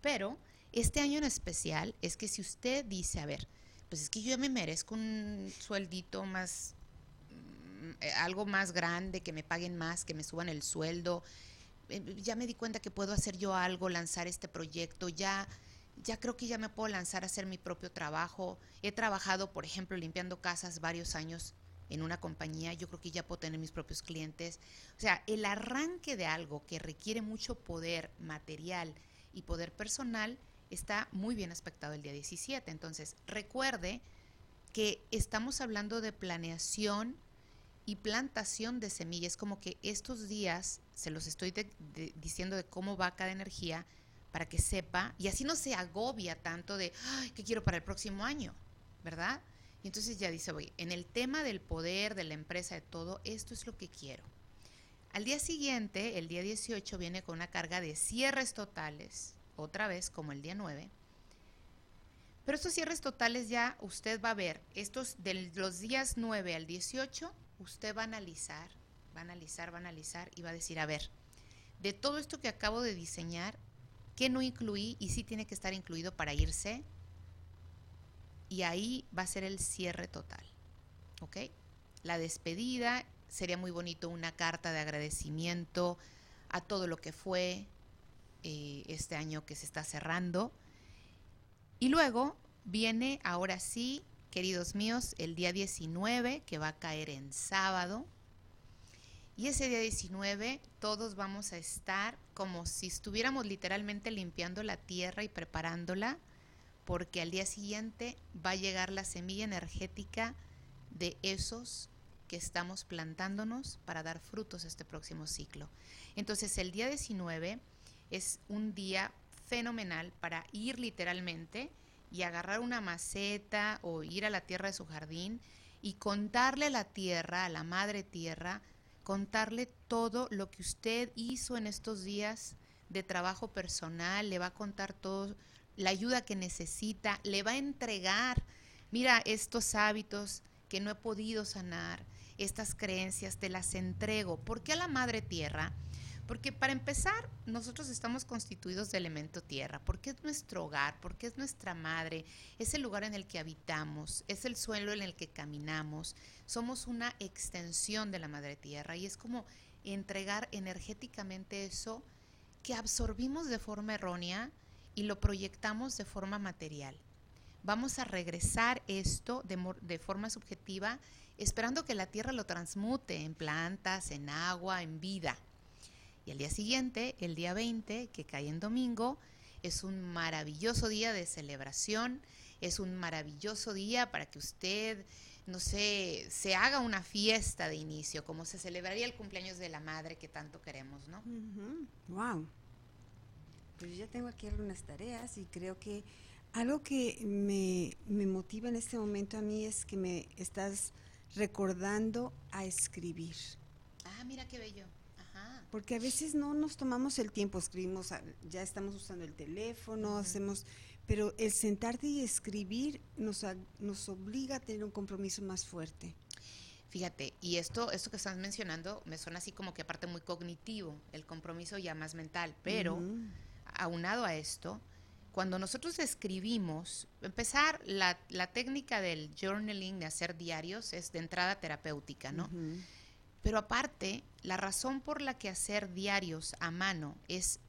Pero este año en especial es que si usted dice, a ver, pues es que yo me merezco un sueldito más, algo más grande, que me paguen más, que me suban el sueldo, eh, ya me di cuenta que puedo hacer yo algo, lanzar este proyecto, ya ya creo que ya me puedo lanzar a hacer mi propio trabajo. He trabajado, por ejemplo, limpiando casas varios años en una compañía, yo creo que ya puedo tener mis propios clientes. O sea, el arranque de algo que requiere mucho poder material y poder personal está muy bien aspectado el día 17. Entonces, recuerde que estamos hablando de planeación y plantación de semillas, como que estos días, se los estoy diciendo de cómo va cada energía, para que sepa y así no se agobia tanto de, ¿qué quiero para el próximo año? ¿Verdad? Y entonces ya dice, oye, en el tema del poder, de la empresa, de todo, esto es lo que quiero. Al día siguiente, el día 18, viene con una carga de cierres totales, otra vez como el día 9. Pero estos cierres totales ya usted va a ver, estos de los días 9 al 18, usted va a analizar, va a analizar, va a analizar y va a decir, a ver, de todo esto que acabo de diseñar, qué no incluí y sí tiene que estar incluido para irse. Y ahí va a ser el cierre total. ¿Ok? La despedida, sería muy bonito una carta de agradecimiento a todo lo que fue eh, este año que se está cerrando. Y luego viene, ahora sí, queridos míos, el día 19, que va a caer en sábado. Y ese día 19 todos vamos a estar como si estuviéramos literalmente limpiando la tierra y preparándola, porque al día siguiente va a llegar la semilla energética de esos que estamos plantándonos para dar frutos este próximo ciclo. Entonces el día 19 es un día fenomenal para ir literalmente y agarrar una maceta o ir a la tierra de su jardín y contarle a la tierra, a la madre tierra, contarle todo lo que usted hizo en estos días de trabajo personal, le va a contar todo, la ayuda que necesita, le va a entregar, mira, estos hábitos que no he podido sanar, estas creencias, te las entrego. porque a la Madre Tierra? Porque para empezar, nosotros estamos constituidos de elemento tierra, porque es nuestro hogar, porque es nuestra madre, es el lugar en el que habitamos, es el suelo en el que caminamos, somos una extensión de la madre tierra y es como entregar energéticamente eso que absorbimos de forma errónea y lo proyectamos de forma material. Vamos a regresar esto de, forma subjetiva esperando que la tierra lo transmute en plantas, en agua, en vida. Y al día siguiente, el día 20, que cae en domingo, es un maravilloso día de celebración, es un maravilloso día para que usted, no sé, se haga una fiesta de inicio, como se celebraría el cumpleaños de la madre que tanto queremos, ¿no? Wow. Pues ya tengo aquí algunas tareas y creo que algo que me, me motiva en este momento a mí es que me estás recordando a escribir. Ah, mira qué bello. Porque a veces no nos tomamos el tiempo, escribimos, ya estamos usando el teléfono, hacemos, pero el sentarte y escribir nos, nos obliga a tener un compromiso más fuerte. Fíjate, y esto, esto que estás mencionando me suena así como que aparte muy cognitivo, el compromiso ya más mental, pero aunado a esto, cuando nosotros escribimos, empezar la, la, técnica del journaling, de hacer diarios, es de entrada terapéutica, ¿no? Pero aparte, la razón por la que hacer diarios a mano es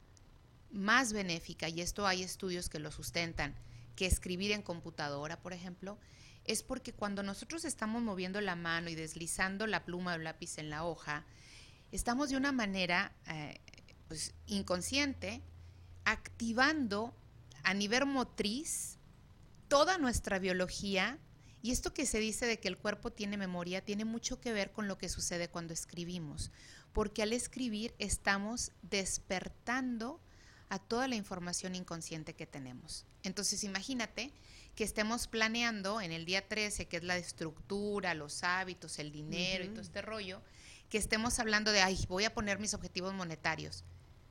más benéfica, y esto hay estudios que lo sustentan, que escribir en computadora, por ejemplo, es porque cuando nosotros estamos moviendo la mano y deslizando la pluma o lápiz en la hoja, estamos de una manera eh, pues, inconsciente activando a nivel motriz toda nuestra biología. Y esto que se dice de que el cuerpo tiene memoria tiene mucho que ver con lo que sucede cuando escribimos, porque al escribir estamos despertando a toda la información inconsciente que tenemos. Entonces imagínate que estemos planeando en el día 13, que es la estructura, los hábitos, el dinero y todo este rollo, que estemos hablando de, ay, voy a poner mis objetivos monetarios.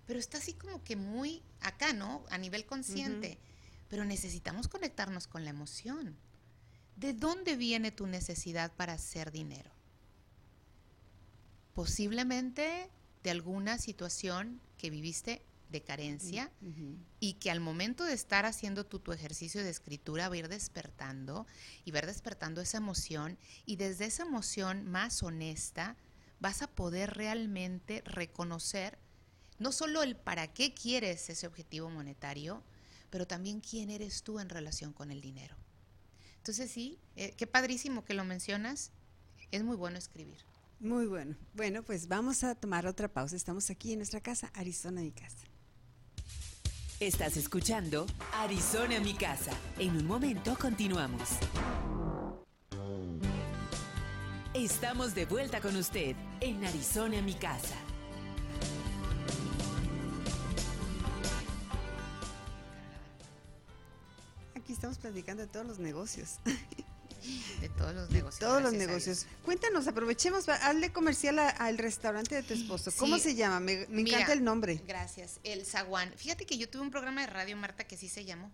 Pero está así como que muy acá, ¿no? A nivel consciente. Pero necesitamos conectarnos con la emoción. ¿De dónde viene tu necesidad para hacer dinero? Posiblemente de alguna situación que viviste de carencia y que al momento de estar haciendo tu, tu ejercicio de escritura va a ir despertando y ir despertando esa emoción y desde esa emoción más honesta vas a poder realmente reconocer no solo el para qué quieres ese objetivo monetario, pero también quién eres tú en relación con el dinero. Entonces sí, eh, qué padrísimo que lo mencionas, es muy bueno escribir. Muy bueno. Bueno, pues vamos a tomar otra pausa. Estamos aquí en nuestra casa, Arizona, mi casa. Estás escuchando Arizona, mi casa. En un momento continuamos. Estamos de vuelta con usted en Arizona, mi casa. Aquí estamos platicando de todos los negocios. De todos los negocios. Todos los negocios. Cuéntanos, aprovechemos, hazle comercial a- al restaurante de tu esposo. ¿Cómo Sí. se llama? Me, me Mira, encanta el nombre. Gracias. El Zaguán. Fíjate que yo tuve un programa de radio, Marta, que sí se llamó.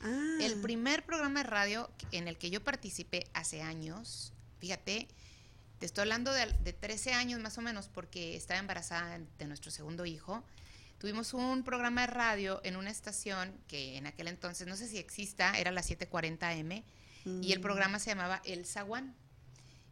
Ah, El primer programa de radio en el que yo participé hace años, fíjate, te estoy hablando de, de 13 años más o menos porque estaba embarazada de nuestro segundo hijo. Tuvimos un programa de radio en una estación que en aquel entonces, no sé si exista, era la 740M, y el Mm. programa se llamaba El Zaguán.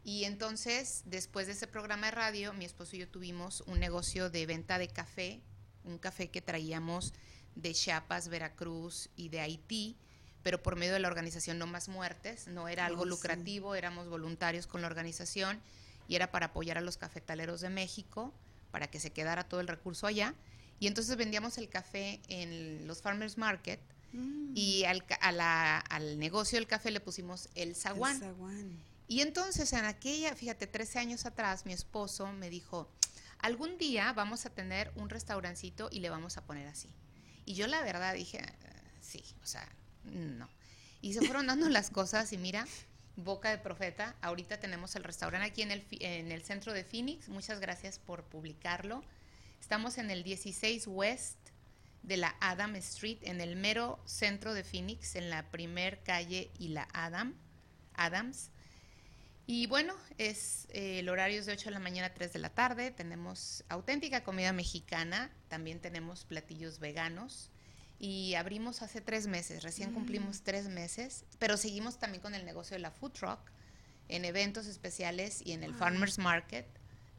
Y entonces, después de ese programa de radio, mi esposo y yo tuvimos un negocio de venta de café, un café que traíamos de Chiapas, Veracruz y de Haití, pero por medio de la organización No Más Muertes, no era algo Oh, sí. lucrativo, éramos voluntarios con la organización y era para apoyar a los cafetaleros de México, para que se quedara todo el recurso allá. Y entonces vendíamos el café en los Farmers Market Mm, y al, ca- a la- al negocio del café le pusimos el el zaguán. Y entonces en aquella, fíjate, 13 años atrás, mi esposo me dijo, algún día vamos a tener un restaurancito y le vamos a poner así. Y yo la verdad dije, "Ah, sí, o sea, no. Y se fueron dando las cosas y mira, boca de profeta, ahorita tenemos el restaurante aquí en el, en el centro de Phoenix, muchas gracias por publicarlo. Estamos en el 16 West de la Adam Street, en el mero centro de Phoenix, en la primer calle y la Adam, Adams. Y bueno, es eh, el horario es de 8 de la mañana a 3 de la tarde. Tenemos auténtica comida mexicana, también tenemos platillos veganos. Y abrimos hace tres meses, recién cumplimos tres meses, pero seguimos también con el negocio de la food truck, en eventos especiales y en el Farmers Market.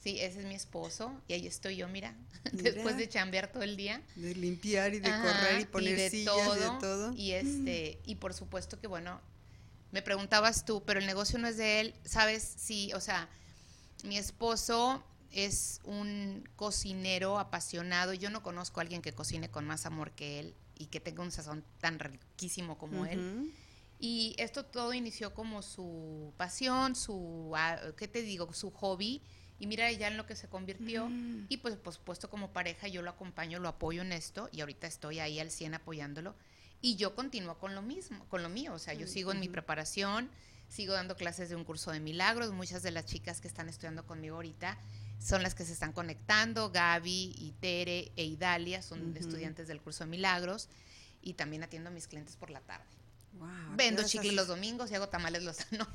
Sí, ese es mi esposo y ahí estoy yo, mira, después de chambear todo el día. De limpiar y de Ajá, correr y poner de sillas y de todo. Y este, y por supuesto que bueno, me preguntabas tú, pero el negocio no es de él, sabes, sí, o sea, mi esposo es un cocinero apasionado. Yo no conozco a alguien que cocine con más amor que él y que tenga un sazón tan riquísimo como él. Y esto todo inició como su pasión, su, ah, ¿qué te digo? Su hobby. Y mira ya en lo que se convirtió. Mm. Y pues, por supuesto, como pareja, yo lo acompaño, lo apoyo en esto. Y ahorita estoy ahí al 100 apoyándolo. Y yo continúo con lo mismo, con lo mío. O sea, yo sigo en mi preparación, sigo dando clases de un curso de milagros. Muchas de las chicas que están estudiando conmigo ahorita son las que se están conectando. Gaby y Tere e Idalia son estudiantes del curso de milagros. Y también atiendo a mis clientes por la tarde. Wow, ¿a qué Vendo chicles los domingos y hago tamales los no.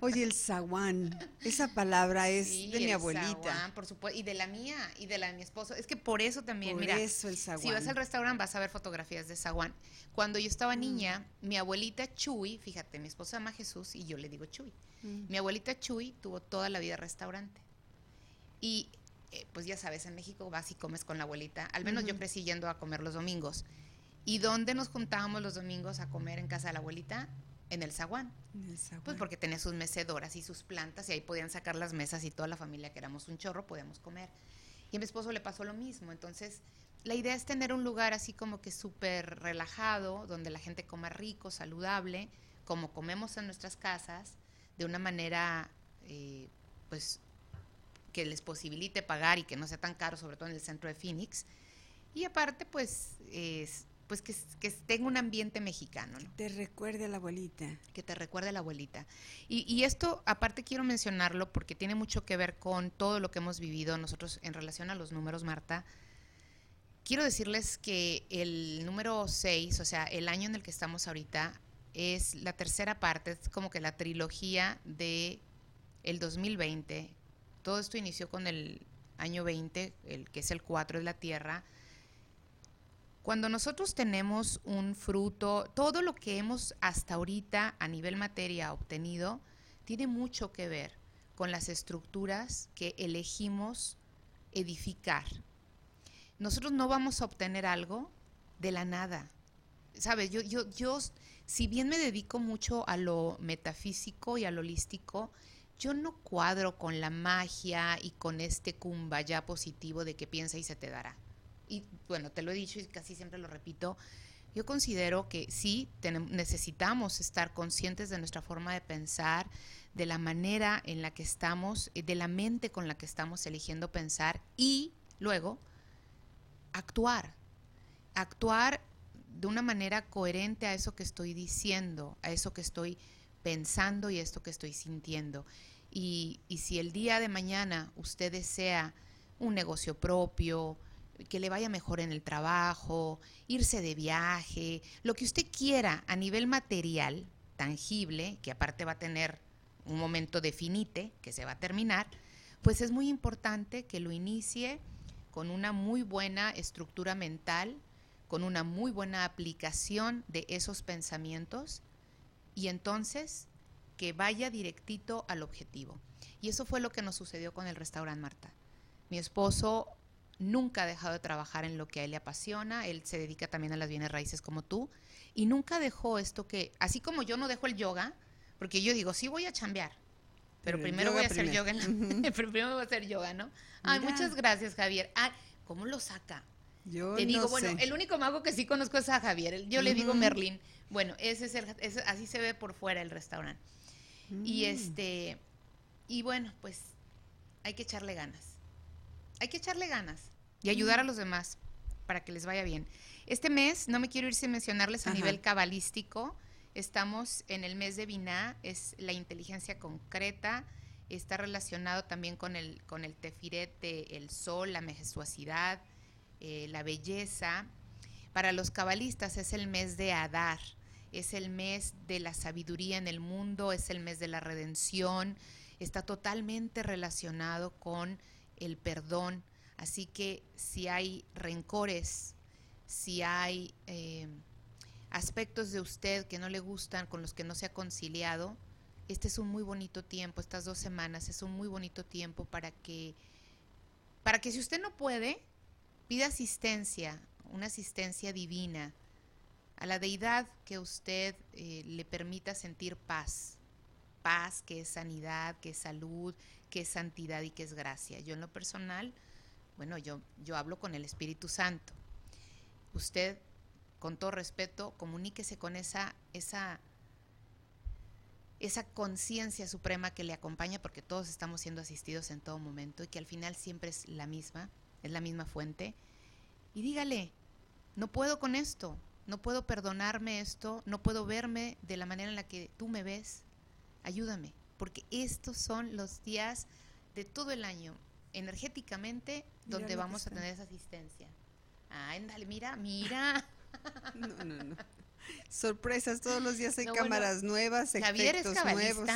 Oye, el zaguán. Esa palabra es Sí, de mi el abuelita. zaguán, por supuesto, y de la mía y de la de mi esposo. Es que por eso también, Por mira, eso el zaguán. si vas al restaurante vas a ver fotografías de zaguán. Cuando yo Mm. estaba niña, mi abuelita Chuy, fíjate, mi esposo se llama Jesús y yo le digo Chuy. Mm. Mi abuelita Chuy tuvo toda la vida restaurante. Y eh, pues ya sabes, en México vas y comes con la abuelita. Al menos yo Ujú. crecí yendo a comer los domingos. ¿Y dónde nos juntábamos los domingos a comer en casa de la abuelita? En el zaguán. Pues porque tenía sus mecedoras y sus plantas y ahí podían sacar las mesas y toda la familia que éramos un chorro podíamos comer. Y a mi esposo le pasó lo mismo. Entonces, la idea es tener un lugar así como que súper relajado, donde la gente coma rico, saludable, como comemos en nuestras casas, de una manera, eh, pues, que les posibilite pagar y que no sea tan caro, sobre todo en el centro de Phoenix. Y aparte, pues, es, pues que, que tenga un ambiente mexicano. ¿no? Que te recuerde a la abuelita. Que te recuerde a la abuelita. Y, y, esto, aparte, quiero mencionarlo porque tiene mucho que ver con todo lo que hemos vivido nosotros en relación a los números, Marta. Quiero decirles que el número 6, o sea, el año en el que estamos ahorita, es la tercera parte, es como que la trilogía de el 2020. Todo esto inició con el año 20, el que es el 4 de la Tierra, cuando nosotros tenemos un fruto, todo lo que hemos hasta ahorita a nivel materia obtenido tiene mucho que ver con las estructuras que elegimos edificar. Nosotros no vamos a obtener algo de la nada. ¿Sabes? Yo, yo, yo, si bien me dedico mucho a lo metafísico y a lo holístico, yo no cuadro con la magia y con este ya positivo de que piensa y se te dará y bueno, te lo he dicho y casi siempre lo repito, yo considero que sí necesitamos estar conscientes de nuestra forma de pensar, de la manera en la que estamos, eh, de la mente con la que estamos eligiendo pensar y luego actuar. Actuar de una manera coherente a eso que estoy diciendo, a eso que estoy pensando y a esto que estoy sintiendo. Y, y si el día de mañana usted desea un negocio propio, que le vaya mejor en el trabajo, irse de viaje, lo que usted quiera a nivel material, tangible, que aparte va a tener un momento de finite, que se va a terminar, pues es muy importante que lo inicie con una muy buena estructura mental, con una muy buena aplicación de esos pensamientos y entonces que vaya directito al objetivo. Y eso fue lo que nos sucedió con el restaurante Marta. Mi esposo nunca ha dejado de trabajar en lo que a él le apasiona, él se dedica también a las bienes raíces como tú, y nunca dejó esto que, así como yo no dejo el yoga, porque yo digo, sí voy a chambear, pero, primero voy a hacer yoga, primero voy a hacer yoga, ¿no? Ay, muchas gracias, Javier. Ah, ¿cómo lo saca? Yo Te digo, bueno, el único mago que sí conozco es a Javier, yo le digo Merlin. Bueno, ese es el, así se ve por fuera el restaurante. Y mm. este, y bueno, pues hay que echarle ganas. Hay que echarle ganas y ayudar a los demás para que les vaya bien. Este mes, no me quiero ir sin mencionarles a nivel cabalístico, estamos en el mes de Binah, es la inteligencia concreta, está relacionado también con el, con el tefirete, el sol, la majestuosidad, eh, la belleza. Para los cabalistas es el mes de Adar, es el mes de la sabiduría en el mundo, es el mes de la redención, está totalmente relacionado con el perdón, Así que si hay rencores, si hay eh, aspectos de usted que no le gustan, con los que no se ha conciliado, este es un muy bonito tiempo, estas dos semanas es un muy bonito tiempo para que, para que si usted no puede, pida asistencia, una asistencia divina a la deidad que usted eh, le permita sentir paz. Paz, que es sanidad, que es salud, que es santidad y que es gracia. Yo en lo personal, bueno, yo, yo hablo con el Espíritu Santo. Usted, con todo respeto, comuníquese con esa, esa, esa conciencia suprema que le acompaña, porque todos estamos siendo asistidos en todo momento y que al final siempre es la misma, es la misma fuente. Y dígale, no puedo con esto, no puedo perdonarme esto, no puedo verme de la manera en la que tú me ves. Ayúdame, porque estos son los días de todo el año energéticamente donde vamos a tener esa asistencia. Ah, ándale, mira, mira. No, no, no. Sorpresas, todos los días hay cámaras nuevas, Javier efectos es nuevos.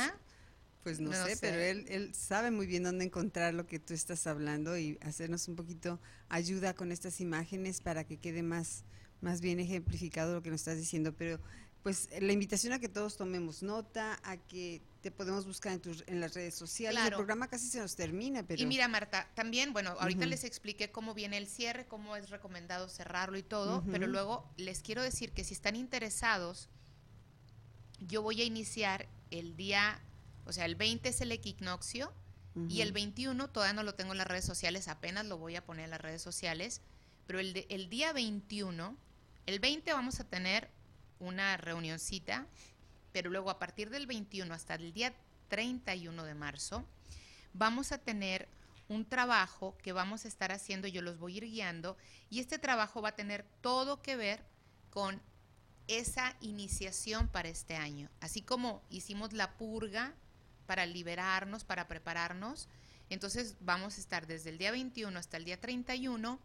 Pues no, sé, pero él, él sabe muy bien dónde encontrar lo que tú estás hablando y hacernos un poquito ayuda con estas imágenes para que quede más, más bien ejemplificado lo que nos estás diciendo. Pero pues la invitación a que todos tomemos nota, a que te podemos buscar en, tus, en las redes sociales. El programa casi se nos termina, pero... Y mira, Marta, también, bueno, ahorita les expliqué cómo viene el cierre, cómo es recomendado cerrarlo y todo, pero luego les quiero decir que si están interesados yo voy a iniciar el día, o sea, el 20 es el equinoccio y el 21 todavía no lo tengo en las redes sociales, apenas lo voy a poner en las redes sociales, pero el, el día 21, el 20 vamos a tener una reunioncita, pero luego a partir del 21 hasta el día 31 de marzo, vamos a tener un trabajo que vamos a estar haciendo, yo los voy a ir guiando, y este trabajo va a tener todo que ver con esa iniciación para este año. Así como hicimos la purga para liberarnos, para prepararnos, entonces vamos a estar desde el día 21 hasta el día 31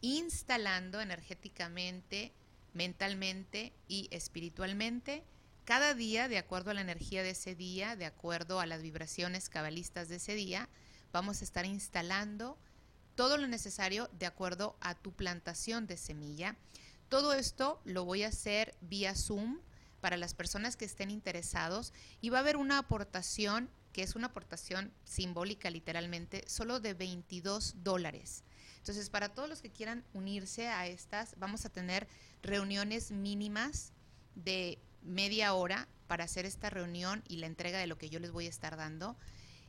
instalando energéticamente, mentalmente y espiritualmente cada día, de acuerdo a la energía de ese día, de acuerdo a las vibraciones cabalistas de ese día, vamos a estar instalando todo lo necesario de acuerdo a tu plantación de semilla todo esto lo voy a hacer vía Zoom para las personas que estén interesados y va a haber una aportación que es una aportación simbólica literalmente, solo de 22 dólares. Entonces, para todos los que quieran unirse a estas, vamos a tener reuniones mínimas de media hora para hacer esta reunión y la entrega de lo que yo les voy a estar dando.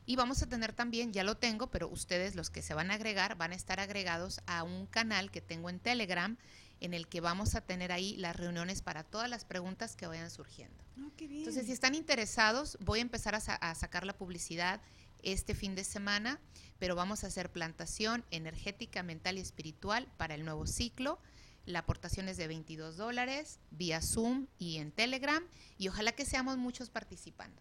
Y vamos a tener también, ya lo tengo, pero ustedes los que se van a agregar van a estar agregados a un canal que tengo en Telegram en el que vamos a tener ahí las reuniones para todas las preguntas que vayan surgiendo. Ah, Entonces, si están interesados, voy a empezar a, sacar la publicidad este fin de semana, pero vamos a hacer plantación energética, mental y espiritual para el nuevo ciclo. La aportación es de 22 dólares vía Zoom y en Telegram y ojalá que seamos muchos participando.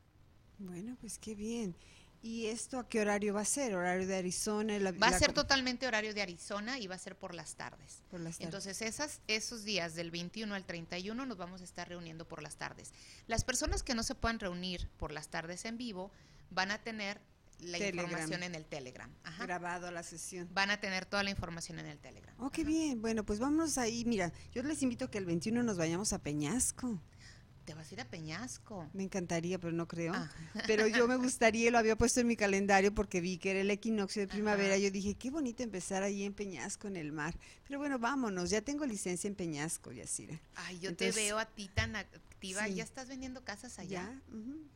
Bueno, pues qué bien. ¿Y esto a qué horario va a ser? ¿Horario de Arizona? va a ser totalmente horario de Arizona y va a ser por las tardes. Por las tardes. Entonces, esas, esos días del 21 al 31 nos vamos a estar reuniendo por las tardes. Las personas que no se puedan reunir por las tardes en vivo van a tener la información en el Telegram. Grabado la sesión. Van a tener toda la información en el Telegram. Oh, qué bien. Bueno, pues vamos ahí. Mira, yo les invito a que el 21 nos vayamos a Peñasco te vas a ir a Peñasco. Me encantaría, pero no creo. Ah. Pero yo me gustaría, lo había puesto en mi calendario porque vi que era el equinoccio de primavera. Yo dije, qué bonito empezar ahí en Peñasco, en el mar. Pero bueno, vámonos, ya tengo licencia en Peñasco, Yacira. Ay, yo te veo a ti tan activa. ¿Ya estás vendiendo casas allá?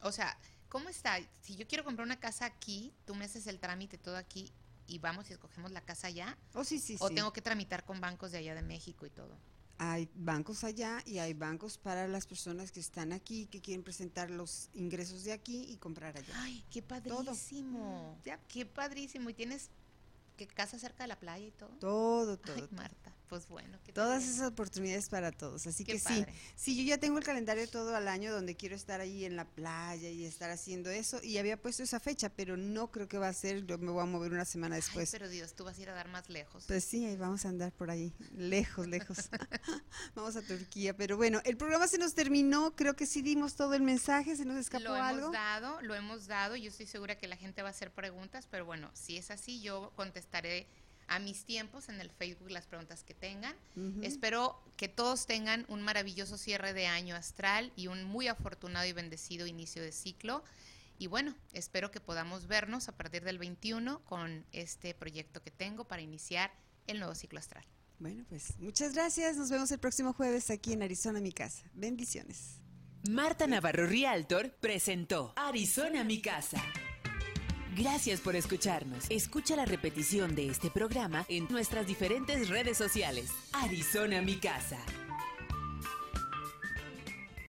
O sea, ¿cómo está? Si yo quiero comprar una casa aquí, tú me haces el trámite todo aquí y vamos y escogemos la casa allá. Oh, sí, sí, o tengo que tramitar con bancos de allá de México y todo. Hay bancos allá y hay bancos para las personas que están aquí, que quieren presentar los ingresos de aquí y comprar allá. Ay, qué padrísimo. Ya. Qué padrísimo. ¿Y tienes que casa cerca de la playa y todo? Todo, todo. Ay, Marta pues bueno. Todas esas oportunidades para todos. Así que sí, sí, yo ya tengo el calendario todo al año donde quiero estar ahí en la playa y estar haciendo eso. Y había puesto esa fecha, pero no creo que va a ser, yo me voy a mover una semana después. pero Dios, tú vas a ir a dar más lejos. Pues sí, ahí vamos a andar por ahí, lejos, lejos. vamos a Turquía, pero bueno, el programa se nos terminó, creo que sí dimos todo el mensaje, se nos escapó algo. Lo hemos dado, lo hemos dado, yo estoy segura que la gente va a hacer preguntas, pero bueno, si es así, yo contestaré a mis tiempos en el Facebook las preguntas que tengan. Espero que todos tengan un maravilloso cierre de año astral y un muy afortunado y bendecido inicio de ciclo. Y bueno, espero que podamos vernos a partir del 21 con este proyecto que tengo para iniciar el nuevo ciclo astral. Bueno, pues muchas gracias. Nos vemos el próximo jueves aquí en Arizona, mi casa. Bendiciones. Marta Navarro Rialtor presentó Arizona, mi casa. Gracias por escucharnos. Escucha la repetición de este programa en nuestras diferentes redes sociales. Arizona Mi Casa.